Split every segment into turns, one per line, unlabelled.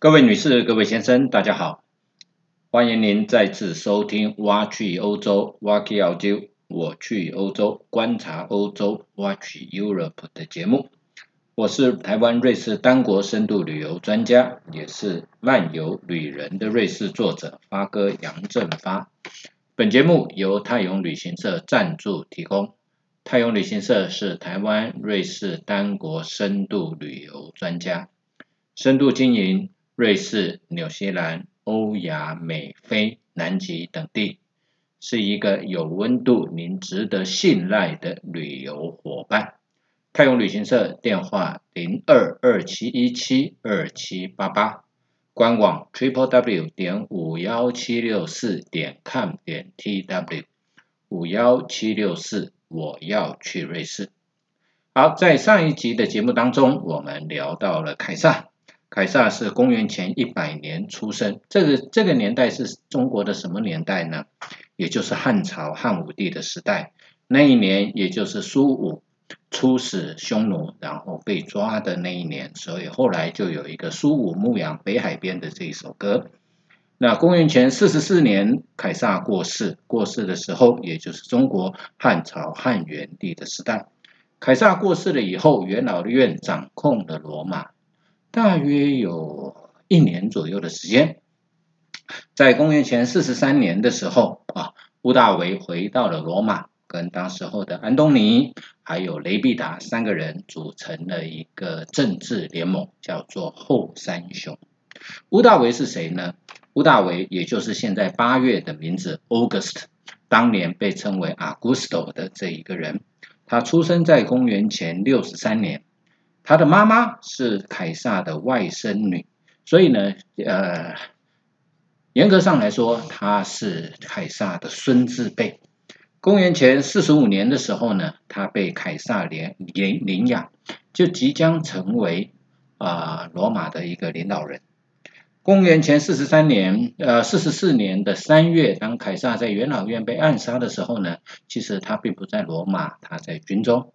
各位女士、各位先生，大家好！欢迎您再次收听《挖去欧洲》挖去澳洲，我去欧洲观察欧洲挖去 Europe 的节目。我是台湾瑞士单国深度旅游专家，也是漫游旅人的瑞士作者发哥杨振发。本节目由泰永旅行社赞助提供。泰永旅行社是台湾瑞士单国深度旅游专家，深度经营。瑞士、纽西兰、欧亚、美、非、南极等地，是一个有温度、您值得信赖的旅游伙伴。泰永旅行社电话零二二七一七二七八八，官网 triple w 点五幺七六四点 com 点 t w 五幺七六四，我要去瑞士。好，在上一集的节目当中，我们聊到了凯撒。凯撒是公元前一百年出生，这个这个年代是中国的什么年代呢？也就是汉朝汉武帝的时代。那一年，也就是苏武出使匈奴，然后被抓的那一年，所以后来就有一个苏武牧羊北海边的这一首歌。那公元前四十四年，凯撒过世，过世的时候，也就是中国汉朝汉元帝的时代。凯撒过世了以后，元老院掌控了罗马。大约有一年左右的时间，在公元前四十三年的时候啊，屋大维回到了罗马，跟当时候的安东尼还有雷必达三个人组成了一个政治联盟，叫做后三雄。屋大维是谁呢？屋大维也就是现在八月的名字 August，当年被称为 Augusto 的这一个人，他出生在公元前六十三年。他的妈妈是凯撒的外甥女，所以呢，呃，严格上来说，他是凯撒的孙子辈。公元前四十五年的时候呢，他被凯撒领领领养，就即将成为啊罗马的一个领导人。公元前四十三年，呃，四十四年的三月，当凯撒在元老院被暗杀的时候呢，其实他并不在罗马，他在军中。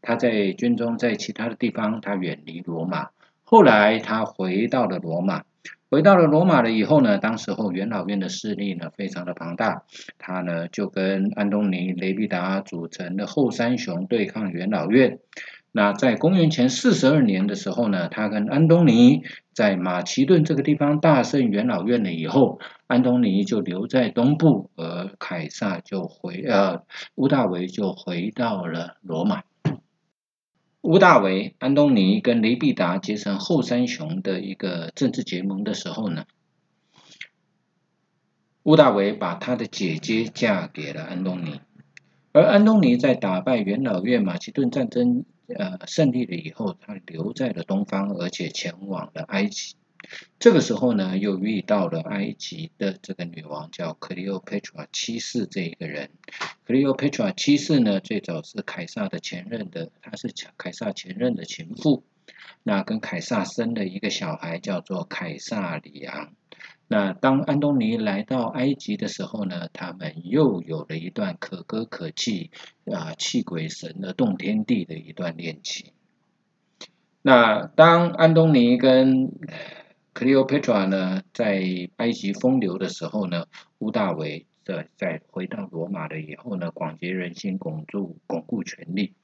他在军中，在其他的地方，他远离罗马。后来他回到了罗马，回到了罗马了以后呢，当时候元老院的势力呢非常的庞大，他呢就跟安东尼、雷必达组成的后三雄对抗元老院。那在公元前四十二年的时候呢，他跟安东尼在马其顿这个地方大胜元老院了以后，安东尼就留在东部，而凯撒就回呃屋大维就回到了罗马。屋大维、安东尼跟雷必达结成后三雄的一个政治结盟的时候呢，屋大维把他的姐姐嫁给了安东尼，而安东尼在打败元老院、马其顿战争呃胜利了以后，他留在了东方，而且前往了埃及。这个时候呢，又遇到了埃及的这个女王，叫 Cleopatra 七世这一个人。Cleopatra 七世呢，最早是凯撒的前任的，她是凯撒前任的情妇。那跟凯撒生了一个小孩，叫做凯撒里昂。那当安东尼来到埃及的时候呢，他们又有了一段可歌可泣啊，泣鬼神的动天地的一段恋情。那当安东尼跟 Cleopatra 呢，在埃及风流的时候呢，屋大维的在回到罗马了以后呢，广结人心，巩固巩固权力。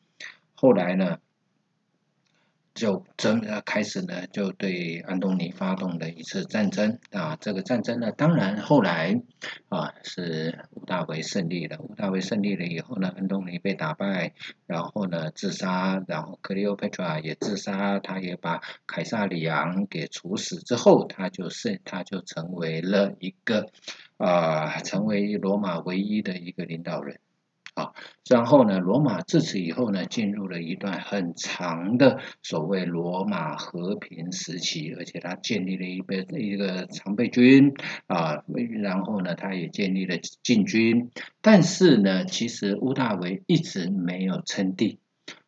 后来呢？就真开始呢，就对安东尼发动了一次战争啊。这个战争呢，当然后来啊是屋大维胜利了。屋大维胜利了以后呢，安东尼被打败，然后呢自杀，然后克利欧佩特拉也自杀，他也把凯撒里昂给处死之后，他就是他就成为了一个啊，成为罗马唯一的一个领导人。啊，然后呢，罗马自此以后呢，进入了一段很长的所谓罗马和平时期，而且他建立了一个一个常备军啊，然后呢，他也建立了禁军，但是呢，其实屋大维一直没有称帝，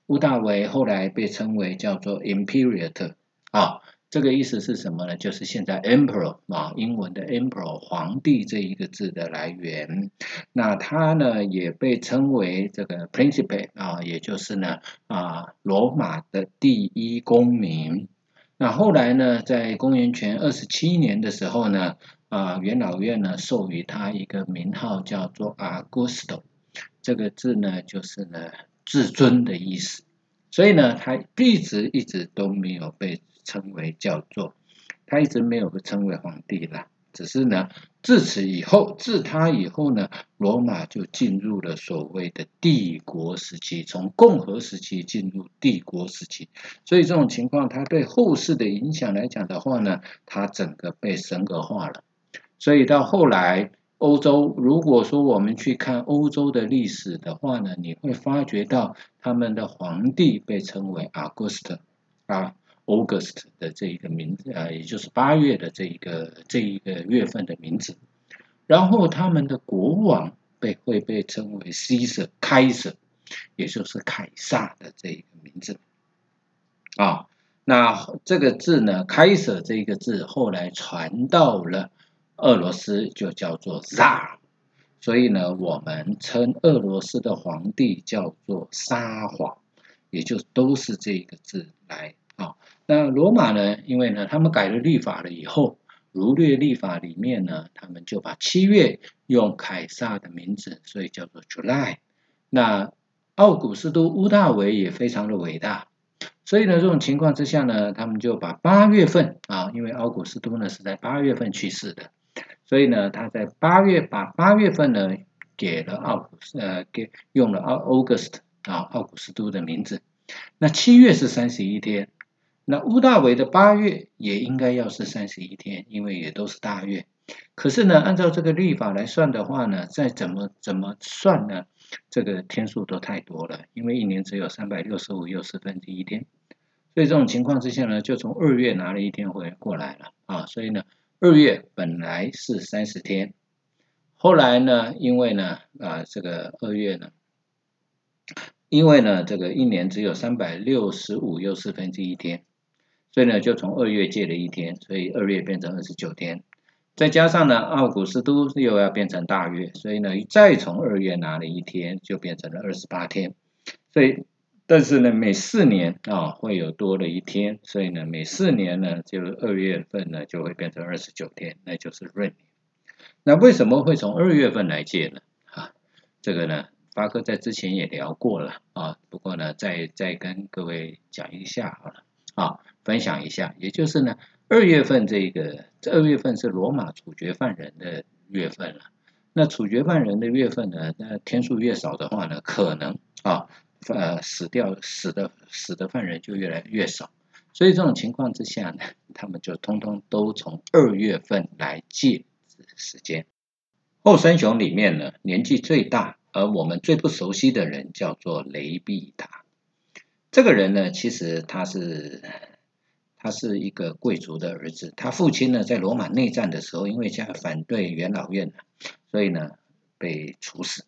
屋大维后来被称为叫做 Imperator 啊。这个意思是什么呢？就是现在 emperor 啊，英文的 emperor 皇帝这一个字的来源。那他呢也被称为这个 principe 啊，也就是呢啊罗马的第一公民。那后来呢，在公元前二十七年的时候呢，啊，元老院呢授予他一个名号叫做 Augusto，这个字呢就是呢至尊的意思。所以呢，他一直一直都没有被称为叫做，他一直没有被称为皇帝了。只是呢，自此以后，自他以后呢，罗马就进入了所谓的帝国时期，从共和时期进入帝国时期。所以这种情况，它对后世的影响来讲的话呢，它整个被神格化了。所以到后来，欧洲如果说我们去看欧洲的历史的话呢，你会发觉到他们的皇帝被称为 August 啊。August 的这一个名字啊，也就是八月的这一个这一个月份的名字。然后他们的国王被会被称为 Caesar 开 r 也就是凯撒的这一个名字啊。那这个字呢，开 r 这个字后来传到了俄罗斯，就叫做 za，。所以呢，我们称俄罗斯的皇帝叫做沙皇，也就都是这个字来。啊，那罗马呢？因为呢，他们改了律法了以后，儒略历法里面呢，他们就把七月用凯撒的名字，所以叫做 July。那奥古斯都乌大维也非常的伟大，所以呢，这种情况之下呢，他们就把八月份啊，因为奥古斯都呢是在八月份去世的，所以呢，他在八月把八月份呢给了奥古斯，呃，给用了奥 August 啊，奥古斯都的名字。那七月是三十一天。那乌大维的八月也应该要是三十一天，因为也都是大月。可是呢，按照这个历法来算的话呢，再怎么怎么算呢，这个天数都太多了，因为一年只有三百六十五又四分之一天。所以这种情况之下呢，就从二月拿了一天回过来了啊。所以呢，二月本来是三十天，后来呢，因为呢啊这个二月呢，因为呢这个一年只有三百六十五又四分之一天。所以呢，就从二月借了一天，所以二月变成二十九天，再加上呢，奥古斯都又要变成大月，所以呢，再从二月拿了一天，就变成了二十八天。所以，但是呢，每四年啊会有多了一天，所以呢，每四年呢，就二月份呢就会变成二十九天，那就是闰年。那为什么会从二月份来借呢？啊，这个呢，发哥在之前也聊过了啊，不过呢，再再跟各位讲一下好了啊。分享一下，也就是呢，二月份这个，这二月份是罗马处决犯人的月份了。那处决犯人的月份呢，那天数越少的话呢，可能啊，呃，死掉死的死的犯人就越来越少。所以这种情况之下呢，他们就通通都从二月份来借时间。后三雄里面呢，年纪最大而我们最不熟悉的人叫做雷必达。这个人呢，其实他是。他是一个贵族的儿子，他父亲呢在罗马内战的时候，因为加反对元老院所以呢被处死。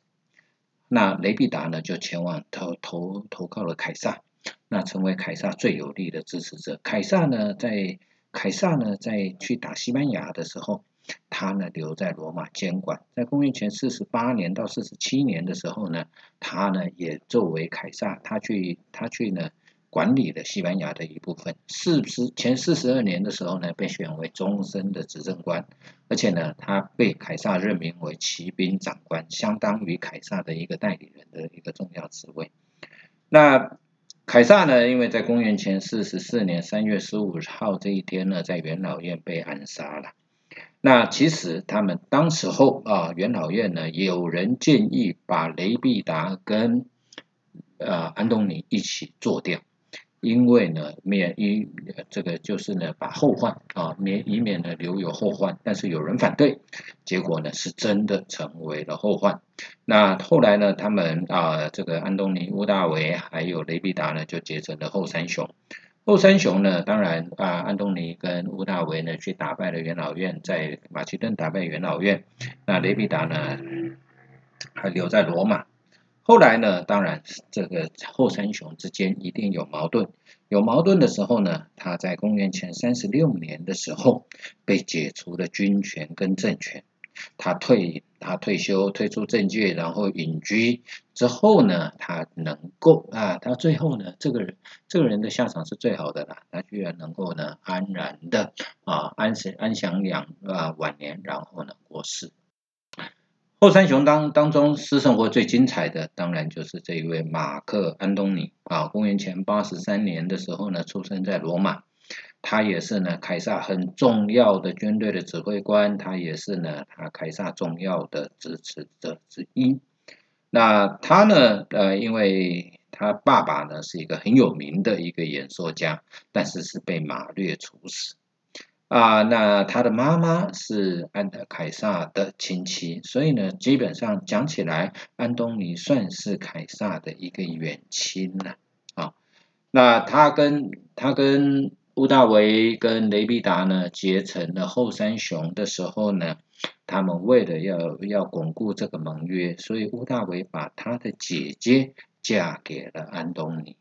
那雷必达呢就前往投投投靠了凯撒，那成为凯撒最有力的支持者。凯撒呢在凯撒呢在去打西班牙的时候，他呢留在罗马监管。在公元前四十八年到四十七年的时候呢，他呢也作为凯撒，他去他去呢。管理的西班牙的一部分，四十前四十二年的时候呢，被选为终身的执政官，而且呢，他被凯撒任命为骑兵长官，相当于凯撒的一个代理人的一个重要职位。那凯撒呢，因为在公元前四十四年三月十五号这一天呢，在元老院被暗杀了。那其实他们当时候啊，元老院呢，有人建议把雷必达跟呃安东尼一起做掉。因为呢，免于这个就是呢，把后患啊免以免呢留有后患，但是有人反对，结果呢是真的成为了后患。那后来呢，他们啊这个安东尼、乌大维还有雷必达呢，就结成了后三雄。后三雄呢，当然啊，安东尼跟乌大维呢去打败了元老院，在马其顿打败元老院，那雷必达呢还留在罗马。后来呢，当然这个后三雄之间一定有矛盾。有矛盾的时候呢，他在公元前三十六年的时候被解除了军权跟政权，他退他退休退出政界，然后隐居之后呢，他能够啊，他最后呢，这个人这个人的下场是最好的了，他居然能够呢安然的啊安享安享养啊晚年，然后呢过世。后三雄当当中私生活最精彩的，当然就是这一位马克安东尼啊，公元前八十三年的时候呢，出生在罗马。他也是呢，凯撒很重要的军队的指挥官，他也是呢，他凯撒重要的支持者之一。那他呢，呃，因为他爸爸呢是一个很有名的一个演说家，但是是被马略处死。啊，那他的妈妈是安德凯撒的亲戚，所以呢，基本上讲起来，安东尼算是凯撒的一个远亲了。啊，那他跟他跟。乌大维跟雷必达呢结成了后三雄的时候呢，他们为了要要巩固这个盟约，所以乌大维把他的姐姐嫁给了安东尼。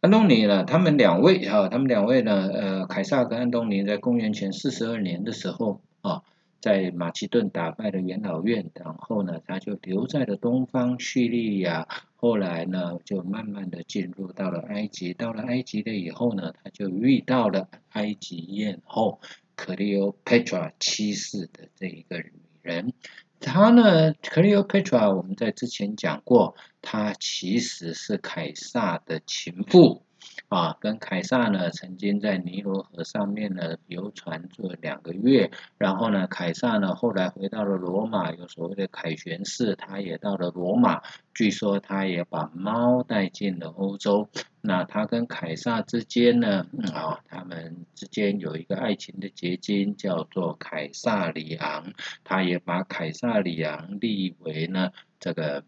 安东尼呢，他们两位哈，他们两位呢，呃，凯撒跟安东尼在公元前四十二年的时候啊。在马其顿打败了元老院，然后呢，他就留在了东方叙利亚。后来呢，就慢慢的进入到了埃及。到了埃及的以后呢，他就遇到了埃及艳后克利欧佩特拉七世的这一个女人。他呢，，Cleopatra，，我们在之前讲过，他其实是凯撒的情妇。啊，跟凯撒呢，曾经在尼罗河上面呢游船做两个月，然后呢，凯撒呢后来回到了罗马，有所谓的凯旋式，他也到了罗马，据说他也把猫带进了欧洲。那他跟凯撒之间呢，啊，他们之间有一个爱情的结晶，叫做凯撒里昂，他也把凯撒里昂立为呢这个。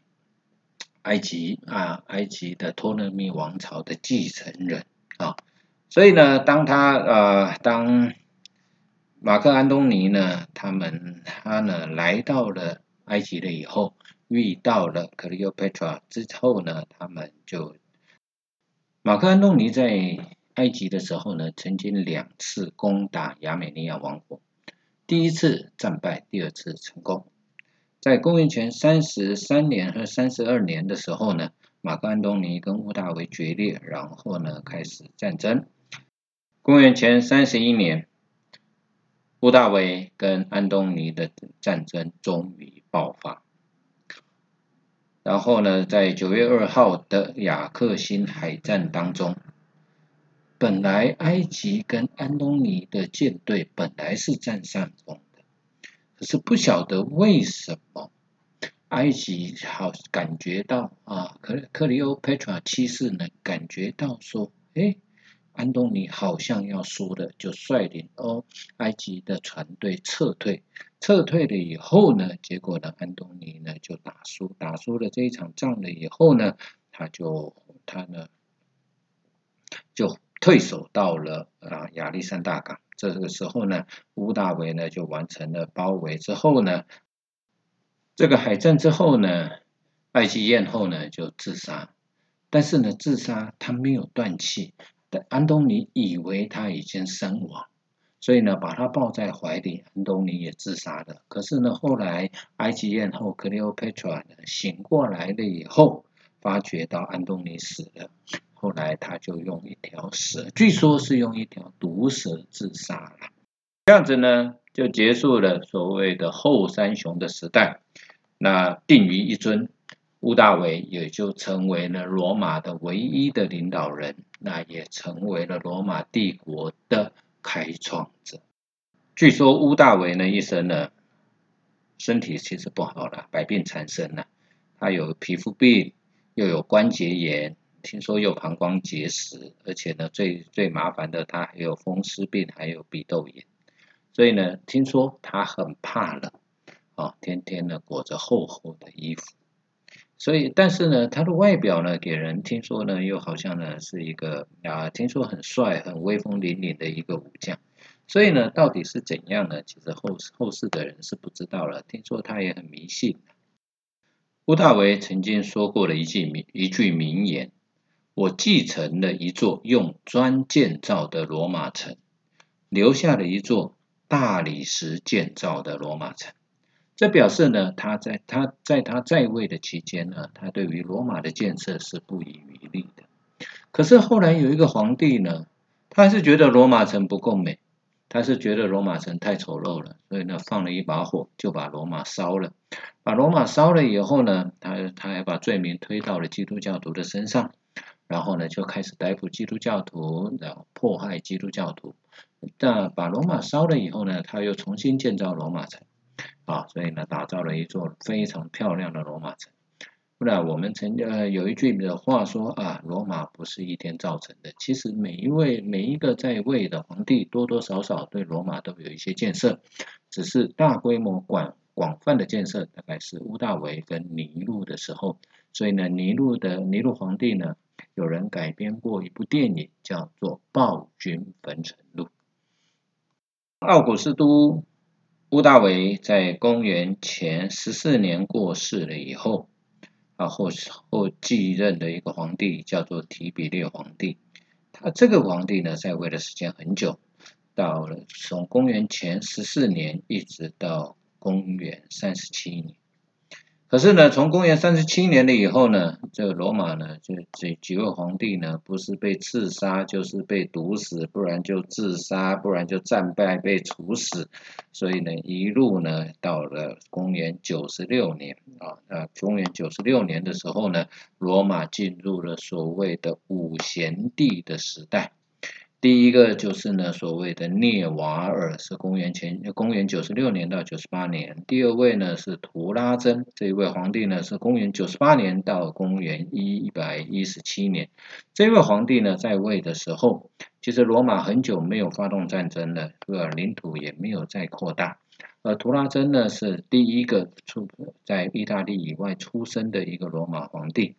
埃及啊，埃及的托勒密王朝的继承人啊，所以呢，当他呃，当马克安东尼呢，他们他呢来到了埃及了以后，遇到了克里奥佩特拉之后呢，他们就马克安东尼在埃及的时候呢，曾经两次攻打亚美尼亚王国，第一次战败，第二次成功。在公元前三十三年和三十二年的时候呢，马克安东尼跟屋大维决裂，然后呢开始战争。公元前三十一年，屋大维跟安东尼的战争终于爆发。然后呢，在九月二号的雅克辛海战当中，本来埃及跟安东尼的舰队本来是占上风。可是不晓得为什么，埃及好感觉到啊，克克里欧佩特拉七世呢感觉到说，哎，安东尼好像要输了，就率领哦埃及的船队撤退。撤退了以后呢，结果呢，安东尼呢就打输，打输了这一场仗了以后呢，他就他呢就退守到了啊亚历山大港。这个时候呢，乌大维呢就完成了包围之后呢，这个海战之后呢，埃及艳后呢就自杀，但是呢自杀他没有断气，但安东尼以为他已经身亡，所以呢把他抱在怀里，安东尼也自杀了。可是呢后来埃及艳后克利欧佩特拉呢醒过来了以后，发觉到安东尼死了。后来他就用一条蛇，据说是用一条毒蛇自杀了。这样子呢，就结束了所谓的后三雄的时代。那定于一尊，乌大维也就成为了罗马的唯一的领导人，那也成为了罗马帝国的开创者。据说乌大维呢一生呢，身体其实不好了，百病缠身了。他有皮肤病，又有关节炎。听说有膀胱结石，而且呢，最最麻烦的，他还有风湿病，还有鼻窦炎。所以呢，听说他很怕冷，啊，天天呢裹着厚厚的衣服。所以，但是呢，他的外表呢，给人听说呢，又好像呢是一个啊，听说很帅、很威风凛凛的一个武将。所以呢，到底是怎样呢？其实后后世的人是不知道了。听说他也很迷信。乌大维曾经说过了一句名一句名言。我继承了一座用砖建造的罗马城，留下了一座大理石建造的罗马城。这表示呢，他在他在他在位的期间呢，他对于罗马的建设是不遗余力的。可是后来有一个皇帝呢，他还是觉得罗马城不够美，他是觉得罗马城太丑陋了，所以呢，放了一把火，就把罗马烧了。把罗马烧了以后呢，他他还把罪名推到了基督教徒的身上，然后呢，就开始逮捕基督教徒，然后迫害基督教徒。那把罗马烧了以后呢，他又重新建造罗马城。啊，所以呢，打造了一座非常漂亮的罗马城。那我们曾经呃有一句的话说啊，罗马不是一天造成的。其实每一位每一个在位的皇帝，多多少少对罗马都有一些建设，只是大规模广广泛的建设，大概是屋大维跟尼禄的时候。所以呢，尼禄的尼禄皇帝呢，有人改编过一部电影，叫做《暴君焚城录》。奥古斯都。屋大维在公元前十四年过世了以后，啊后后继任的一个皇帝叫做提比略皇帝。他这个皇帝呢，在位的时间很久，到了从公元前十四年一直到公元三十七年。可是呢，从公元三十七年了以后呢，这个罗马呢，就这几位皇帝呢，不是被刺杀，就是被毒死，不然就自杀，不然就战败被处死。所以呢，一路呢，到了公元九十六年啊，那公元九十六年的时候呢，罗马进入了所谓的五贤帝的时代。第一个就是呢，所谓的涅瓦尔是公元前公元九十六年到九十八年。第二位呢是图拉真，这一位皇帝呢是公元九十八年到公元一一百一十七年。这位皇帝呢在位的时候，其实罗马很久没有发动战争了，呃，领土也没有再扩大。而图拉真呢是第一个出在意大利以外出生的一个罗马皇帝。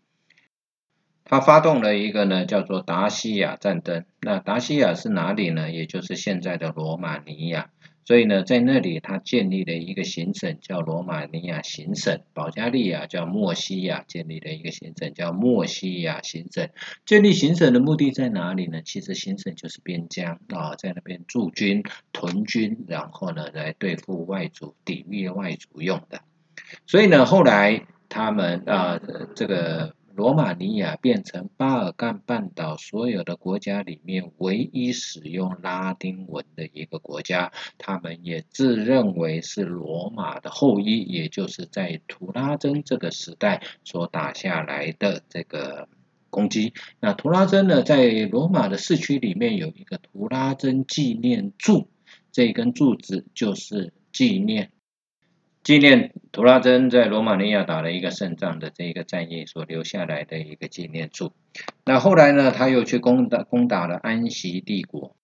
他发动了一个呢，叫做达西亚战争。那达西亚是哪里呢？也就是现在的罗马尼亚。所以呢，在那里他建立了一个行省，叫罗马尼亚行省。保加利亚叫莫西亚，建立了一个行省，叫莫西亚行省。建立行省的目的在哪里呢？其实行省就是边疆啊，在那边驻军、屯军，然后呢，来对付外族、抵御外族用的。所以呢，后来他们啊，这个。罗马尼亚变成巴尔干半岛所有的国家里面唯一使用拉丁文的一个国家，他们也自认为是罗马的后裔，也就是在图拉真这个时代所打下来的这个攻击。那图拉真呢，在罗马的市区里面有一个图拉真纪念柱，这根柱子就是纪念。纪念图拉真在罗马尼亚打了一个胜仗的这一个战役所留下来的一个纪念柱。那后来呢，他又去攻打攻打了安息帝国。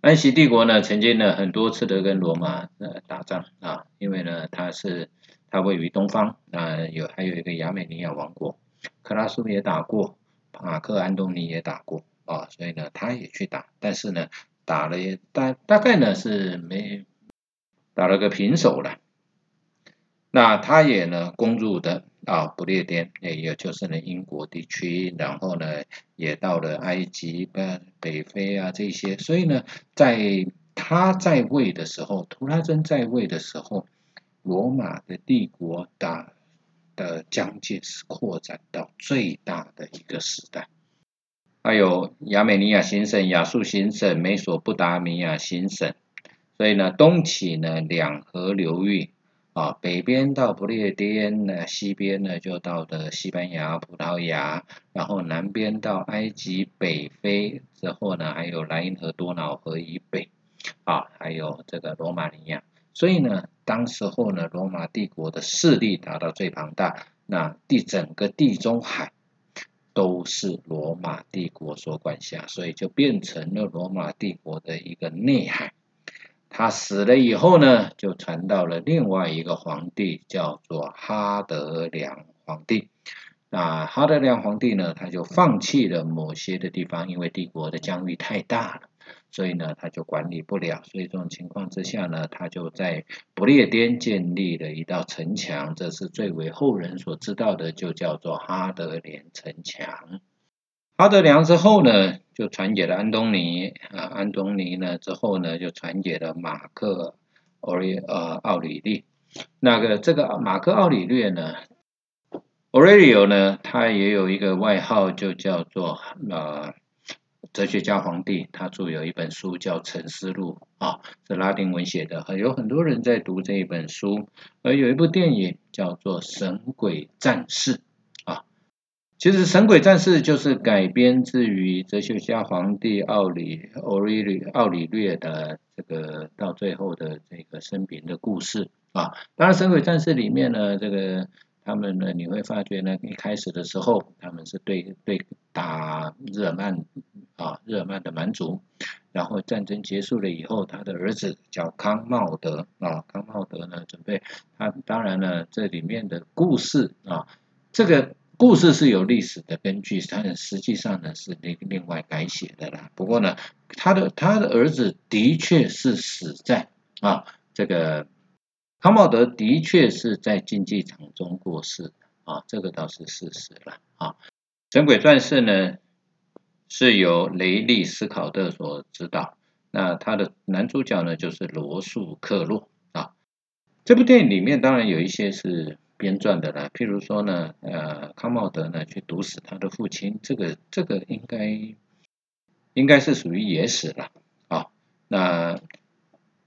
安息帝国呢，曾经呢很多次的跟罗马呃打仗啊，因为呢它是它位于东方啊，有还有一个亚美尼亚王国，克拉苏也打过，马克安东尼也打过啊，所以呢他也去打，但是呢打了大大概呢是没打了个平手了。那他也呢攻入的啊不列颠，也就是呢英国地区，然后呢也到了埃及、北北非啊这些，所以呢在他在位的时候，图拉真在位的时候，罗马的帝国打的疆界是扩展到最大的一个时代，还有亚美尼亚行省、亚述行省、美索不达米亚行省，所以呢东起呢两河流域。啊，北边到不列颠呢，西边呢就到的西班牙、葡萄牙，然后南边到埃及、北非之后呢，还有莱茵河、多瑙河以北，啊，还有这个罗马尼亚。所以呢，当时候呢，罗马帝国的势力达到最庞大，那地整个地中海都是罗马帝国所管辖，所以就变成了罗马帝国的一个内海。他死了以后呢，就传到了另外一个皇帝，叫做哈德良皇帝。那哈德良皇帝呢，他就放弃了某些的地方，因为帝国的疆域太大了，所以呢，他就管理不了。所以这种情况之下呢，他就在不列颠建立了一道城墙，这是最为后人所知道的，就叫做哈德良城墙。哈德良之后呢，就传给了安东尼啊，安东尼呢之后呢，就传给了马克奥里呃奥里利。那个这个马克奥里略呢，Aurelio 呢，他也有一个外号，就叫做呃哲学家皇帝，他著有一本书叫《沉思录》啊，是拉丁文写的，有很多人在读这一本书。而有一部电影叫做《神鬼战士》，其实《神鬼战士》就是改编自于哲学家皇帝奥里奥里奥里略的这个到最后的这个生平的故事。啊，当然，《神鬼战士》里面呢，这个他们呢，你会发觉呢，一开始的时候，他们是对对打日耳曼啊，日耳曼的蛮族，然后战争结束了以后，他的儿子叫康茂德啊，康茂德呢，准备他，当然呢，这里面的故事啊，这个故事是有历史的根据，但实际上呢是另另外改写的啦。不过呢，他的他的儿子的确是死在啊这个。康茂德的确是在竞技场中过世啊，这个倒是事实了啊。《神鬼传士》呢是由雷利斯考特所指导，那他的男主角呢就是罗素克洛啊。这部电影里面当然有一些是编撰的啦，譬如说呢，呃，康茂德呢去毒死他的父亲，这个这个应该应该是属于野史了啊。那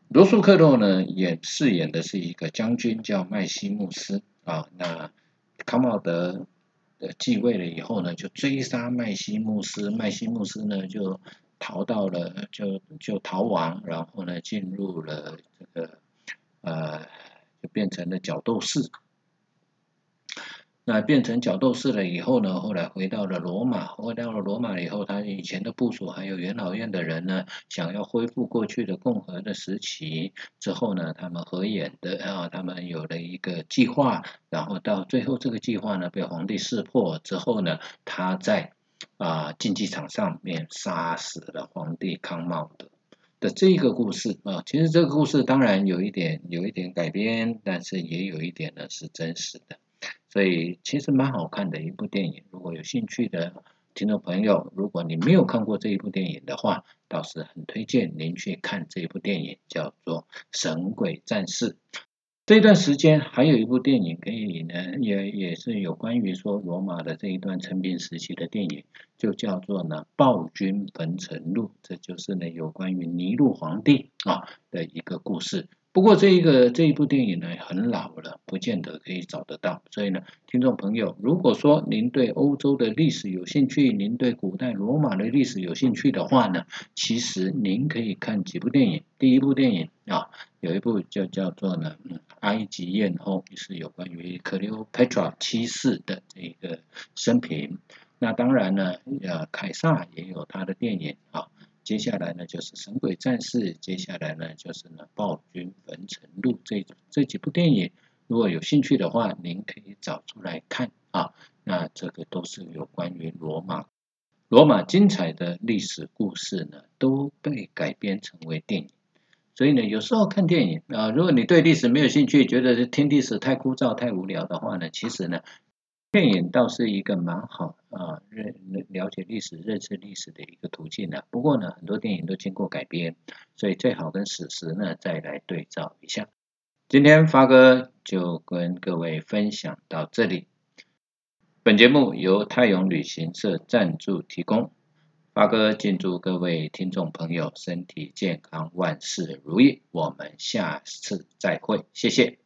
罗素克洛呢演饰演的是一个将军，叫麦西穆斯啊。那康茂德呃继位了以后呢，就追杀麦西穆斯，麦西穆斯呢就逃到了，就就逃亡，然后呢进入了这个呃，就变成了角斗士。那变成角斗士了以后呢，后来回到了罗马，回到了罗马以后，他以前的部属还有元老院的人呢，想要恢复过去的共和的时期。之后呢，他们合演的啊，他们有了一个计划，然后到最后这个计划呢被皇帝识破之后呢，他在啊竞技场上面杀死了皇帝康茂德的这个故事啊。其实这个故事当然有一点有一点改编，但是也有一点呢是真实的。所以其实蛮好看的一部电影，如果有兴趣的听众朋友，如果你没有看过这一部电影的话，倒是很推荐您去看这一部电影，叫做《神鬼战士》。这段时间还有一部电影可以呢，也也是有关于说罗马的这一段成平时期的电影，就叫做呢《暴君焚城录》，这就是呢有关于尼禄皇帝啊的一个故事。不过这一个这一部电影呢很老了，不见得可以找得到。所以呢，听众朋友，如果说您对欧洲的历史有兴趣，您对古代罗马的历史有兴趣的话呢，其实您可以看几部电影。第一部电影啊，有一部就叫做呢，嗯，埃及艳后是有关于 Cleopatra 七世的这一个生平。那当然呢，呃，凯撒也有他的电影啊。接下来呢就是《神鬼战士》，接下来呢就是呢《暴君焚城录》这这几部电影，如果有兴趣的话，您可以找出来看啊。那这个都是有关于罗马，罗马精彩的历史故事呢，都被改编成为电影。所以呢，有时候看电影啊，如果你对历史没有兴趣，觉得听历史太枯燥、太无聊的话呢，其实呢。电影倒是一个蛮好啊，认了解历史、认识历史的一个途径呢。不过呢，很多电影都经过改编，所以最好跟史实呢再来对照一下。今天发哥就跟各位分享到这里。本节目由泰永旅行社赞助提供。发哥敬祝各位听众朋友身体健康，万事如意。我们下次再会，谢谢。